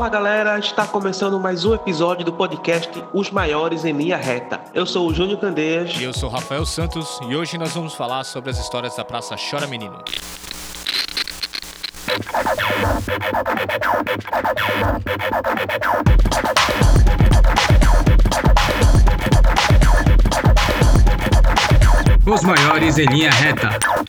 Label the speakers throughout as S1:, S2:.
S1: Fala galera, está começando mais um episódio do podcast Os Maiores em Linha Reta. Eu sou o Júnior Candeias.
S2: E eu sou o Rafael Santos e hoje nós vamos falar sobre as histórias da Praça Chora Menino.
S3: Os maiores em linha reta.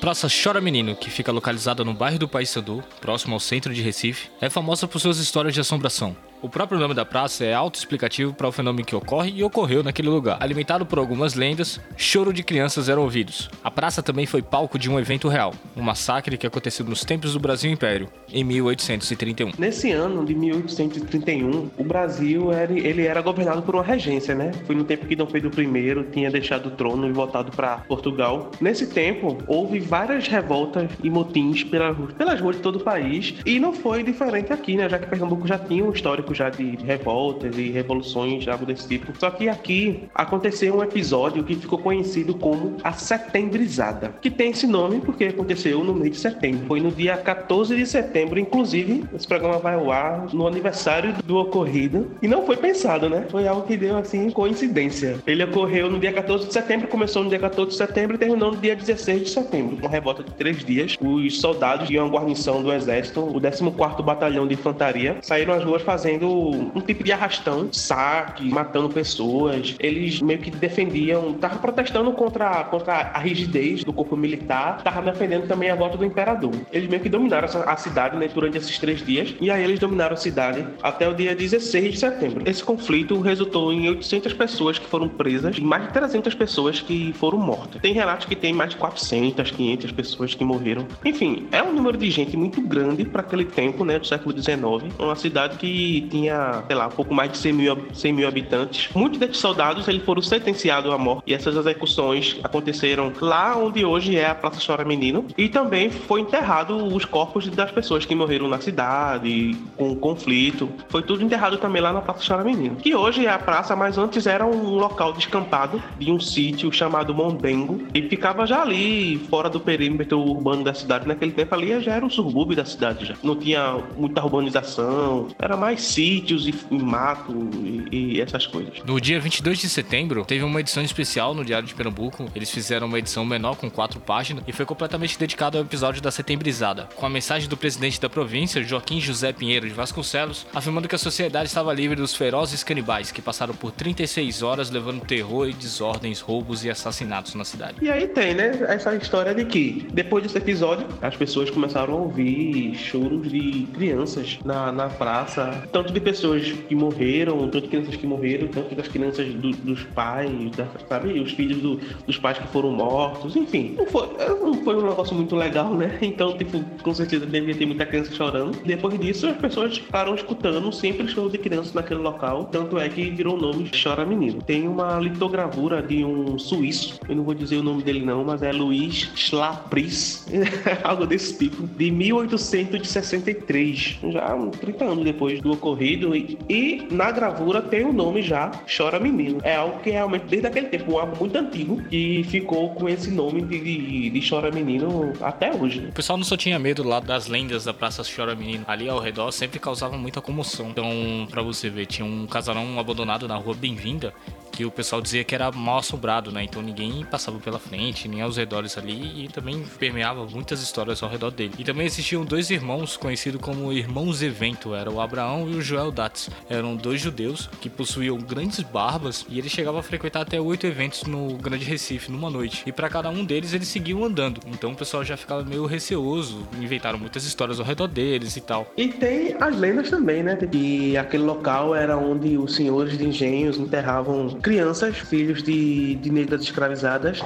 S2: Praça Chora Menino, que fica localizada no bairro do Paissandu, próximo ao centro de Recife, é famosa por suas histórias de assombração. O próprio nome da praça é autoexplicativo para o fenômeno que ocorre e ocorreu naquele lugar. Alimentado por algumas lendas, choro de crianças eram ouvidos. A praça também foi palco de um evento real, um massacre que aconteceu nos tempos do Brasil Império, em 1831.
S1: Nesse ano de 1831, o Brasil era, ele era governado por uma regência, né? Foi no tempo que Dom Pedro I tinha deixado o trono e voltado para Portugal. Nesse tempo, houve várias revoltas e motins pelas, pelas ruas de todo o país e não foi diferente aqui, né? Já que Pernambuco já tinha um histórico já de revoltas e revoluções, algo desse tipo. Só que aqui aconteceu um episódio que ficou conhecido como a Setembrizada, que tem esse nome porque aconteceu no mês de setembro. Foi no dia 14 de setembro, inclusive, esse programa vai ao ar no aniversário do ocorrido. E não foi pensado, né? Foi algo que deu, assim, coincidência. Ele ocorreu no dia 14 de setembro, começou no dia 14 de setembro e terminou no dia 16 de setembro. Uma revolta de três dias. Os soldados de uma guarnição do exército, o 14º Batalhão de Infantaria, saíram às ruas fazendo um tipo de arrastão, saque, matando pessoas. Eles meio que defendiam, estavam protestando contra, contra a rigidez do corpo militar, estavam defendendo também a volta do imperador. Eles meio que dominaram a cidade né, durante esses três dias, e aí eles dominaram a cidade até o dia 16 de setembro. Esse conflito resultou em 800 pessoas que foram presas e mais de 300 pessoas que foram mortas. Tem relatos que tem mais de 400, 500 pessoas que morreram. Enfim, é um número de gente muito grande para aquele tempo, né, do século 19. Uma cidade que tinha, sei lá, pouco mais de 100 mil, 100 mil habitantes. Muitos desses soldados eles foram sentenciados à morte e essas execuções aconteceram lá onde hoje é a Praça Chora Menino e também foi enterrado os corpos das pessoas que morreram na cidade com conflito. Foi tudo enterrado também lá na Praça Chora Menino, que hoje é a praça, mas antes era um local descampado de um sítio chamado Mondengo e ficava já ali fora do perímetro urbano da cidade. Naquele tempo ali já era um subúrbio da cidade já. Não tinha muita urbanização, era mais sítios e, e mato e, e, essas coisas.
S2: No dia 22 de setembro, teve uma edição especial no Diário de Pernambuco. Eles fizeram uma edição menor com quatro páginas e foi completamente dedicado ao episódio da Setembrizada, com a mensagem do presidente da província, Joaquim José Pinheiro de Vasconcelos, afirmando que a sociedade estava livre dos ferozes canibais que passaram por 36 horas levando terror e desordens, roubos e assassinatos na cidade.
S1: E aí tem, né, essa história de que depois desse episódio, as pessoas começaram a ouvir choros de crianças na, na praça, tanto tanto de pessoas que morreram, tanto de crianças que morreram, tanto das crianças do, dos pais, da, sabe? Os filhos do, dos pais que foram mortos, enfim. Não foi, não foi um negócio muito legal, né? Então, tipo, com certeza devia ter muita criança chorando. Depois disso, as pessoas ficaram escutando sempre shows de crianças naquele local. Tanto é que virou o nome Chora Menino. Tem uma litogravura de um suíço, eu não vou dizer o nome dele não, mas é Luiz Schlapris, algo desse tipo, de 1863, já 30 anos depois do ocorrido ocorrido e, e, na gravura tem o nome já Chora Menino. É algo que realmente desde aquele tempo, um álbum muito antigo e ficou com esse nome de, de, de, Chora Menino até hoje.
S2: O pessoal não só tinha medo lá das lendas da Praça Chora Menino, ali ao redor sempre causava muita comoção. Então, para você ver, tinha um casarão abandonado na rua Bem-vinda que o pessoal dizia que era mal assombrado, né? Então ninguém passava pela frente, nem aos redores ali e também permeava muitas histórias ao redor dele. E também existiam dois irmãos conhecidos como irmãos evento, era o Abraão e o Joel Datz. Eram dois judeus que possuíam grandes barbas e eles chegavam a frequentar até oito eventos no Grande Recife numa noite. E para cada um deles eles seguiam andando. Então o pessoal já ficava meio receoso, inventaram muitas histórias ao redor deles e tal.
S1: E tem as lendas também, né? Que aquele local era onde os senhores de engenhos enterravam crianças, filhos de, de negras escravizadas,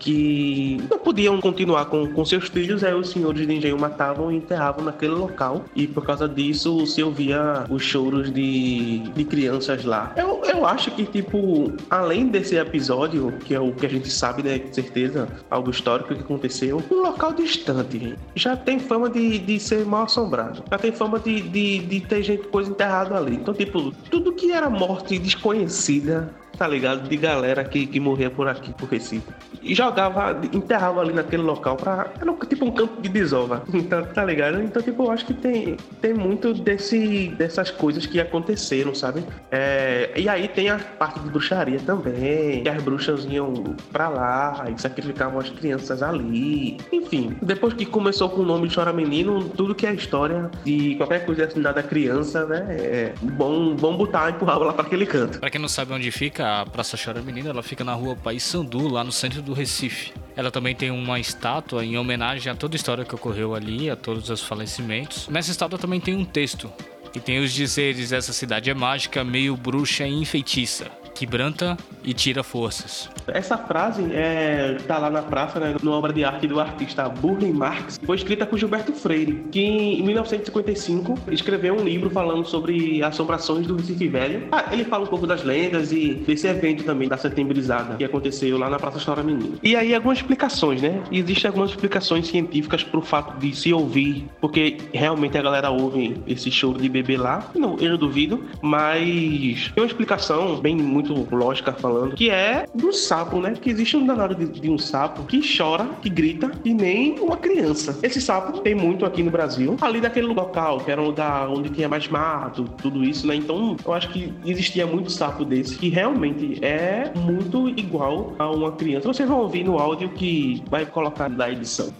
S1: que não podiam continuar com, com seus filhos, aí os senhores de engenho matavam e enterravam naquele local. E por causa disso se ouvia os choros de, de crianças lá. Eu, eu acho que, tipo, além desse episódio, que é o que a gente sabe, né, com certeza, algo histórico que aconteceu, um local distante já tem fama de, de ser mal assombrado. Já tem fama de, de, de ter gente coisa enterrada ali. Então, tipo, tudo que era morte desconhecida tá ligado? De galera que, que morria por aqui, por Recife. E jogava, enterrava ali naquele local pra. Era tipo um campo de desova. Então, tá ligado? Então, tipo, eu acho que tem, tem muito desse, dessas coisas que aconteceram, sabe? É, e aí tem a parte de bruxaria também. Que as bruxas iam pra lá e sacrificavam as crianças ali. Enfim, depois que começou com o nome Chora Menino, tudo que é história de qualquer coisa assinada a criança, né? É bom, bom botar empurrar lá pra aquele canto.
S2: Pra quem não sabe onde fica, a Praça Chora Menina, ela fica na rua Paissandu, lá no centro do Recife. Ela também tem uma estátua em homenagem a toda a história que ocorreu ali, a todos os falecimentos. Nessa estátua também tem um texto, que tem os dizeres: essa cidade é mágica, meio bruxa e enfeitiça quebranta e tira forças.
S1: Essa frase é, tá lá na praça, né, numa obra de arte do artista Burle Marx, foi escrita por Gilberto Freire, que em 1955 escreveu um livro falando sobre assombrações do Recife Velho. Ah, ele fala um pouco das lendas e desse evento também da setembrizada que aconteceu lá na Praça História Menina. E aí algumas explicações, né? Existem algumas explicações científicas pro fato de se ouvir, porque realmente a galera ouve esse show de bebê lá. Não, eu não duvido, mas tem uma explicação bem muito muito lógica falando, que é do sapo, né? Que existe um danado de, de, um sapo que chora, que grita, e nem uma criança. Esse sapo tem muito aqui no Brasil, ali daquele local, que era um lugar onde tinha mais mato, tudo isso, né? Então, eu acho que existia muito sapo desse, que realmente é muito igual a uma criança. Vocês vão ouvir no áudio que vai colocar na edição.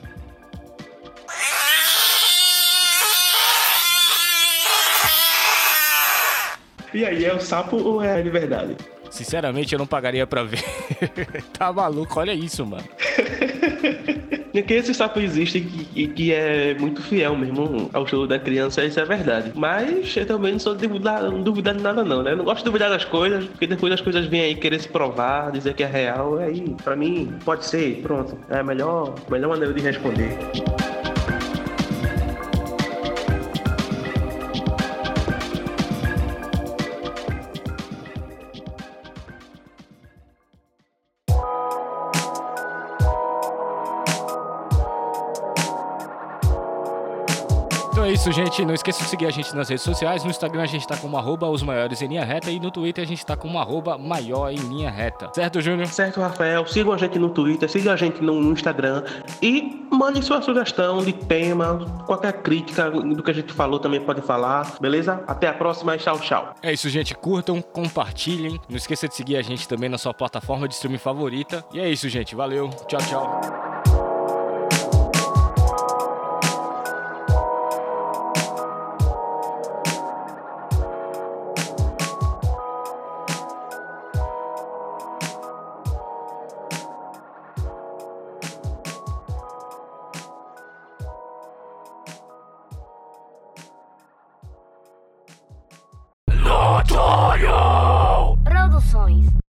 S1: E aí, é o sapo ou é de verdade?
S2: Sinceramente, eu não pagaria pra ver. tá maluco, olha isso, mano.
S1: que esse sapo existe e que, é muito fiel mesmo ao show da criança, isso é verdade. Mas eu também não sou duvidar, não duvidar de nada, não, né? Eu não gosto de duvidar das coisas, porque depois as coisas vêm aí querer se provar, dizer que é real, aí, pra mim, pode ser, pronto. É a melhor, melhor maneira de responder.
S2: Isso, gente. Não esqueça de seguir a gente nas redes sociais. No Instagram a gente tá como arroba os maiores em linha reta e no Twitter a gente tá como arroba maior em linha reta. Certo, Júnior?
S1: Certo, Rafael. Sigam a gente no Twitter, sigam a gente no Instagram e mande sua sugestão de tema, qualquer crítica do que a gente falou também pode falar, beleza? Até a próxima e tchau, tchau.
S2: É isso, gente. Curtam, compartilhem. Não esqueça de seguir a gente também na sua plataforma de streaming favorita. E é isso, gente. Valeu. Tchau, tchau. Produções.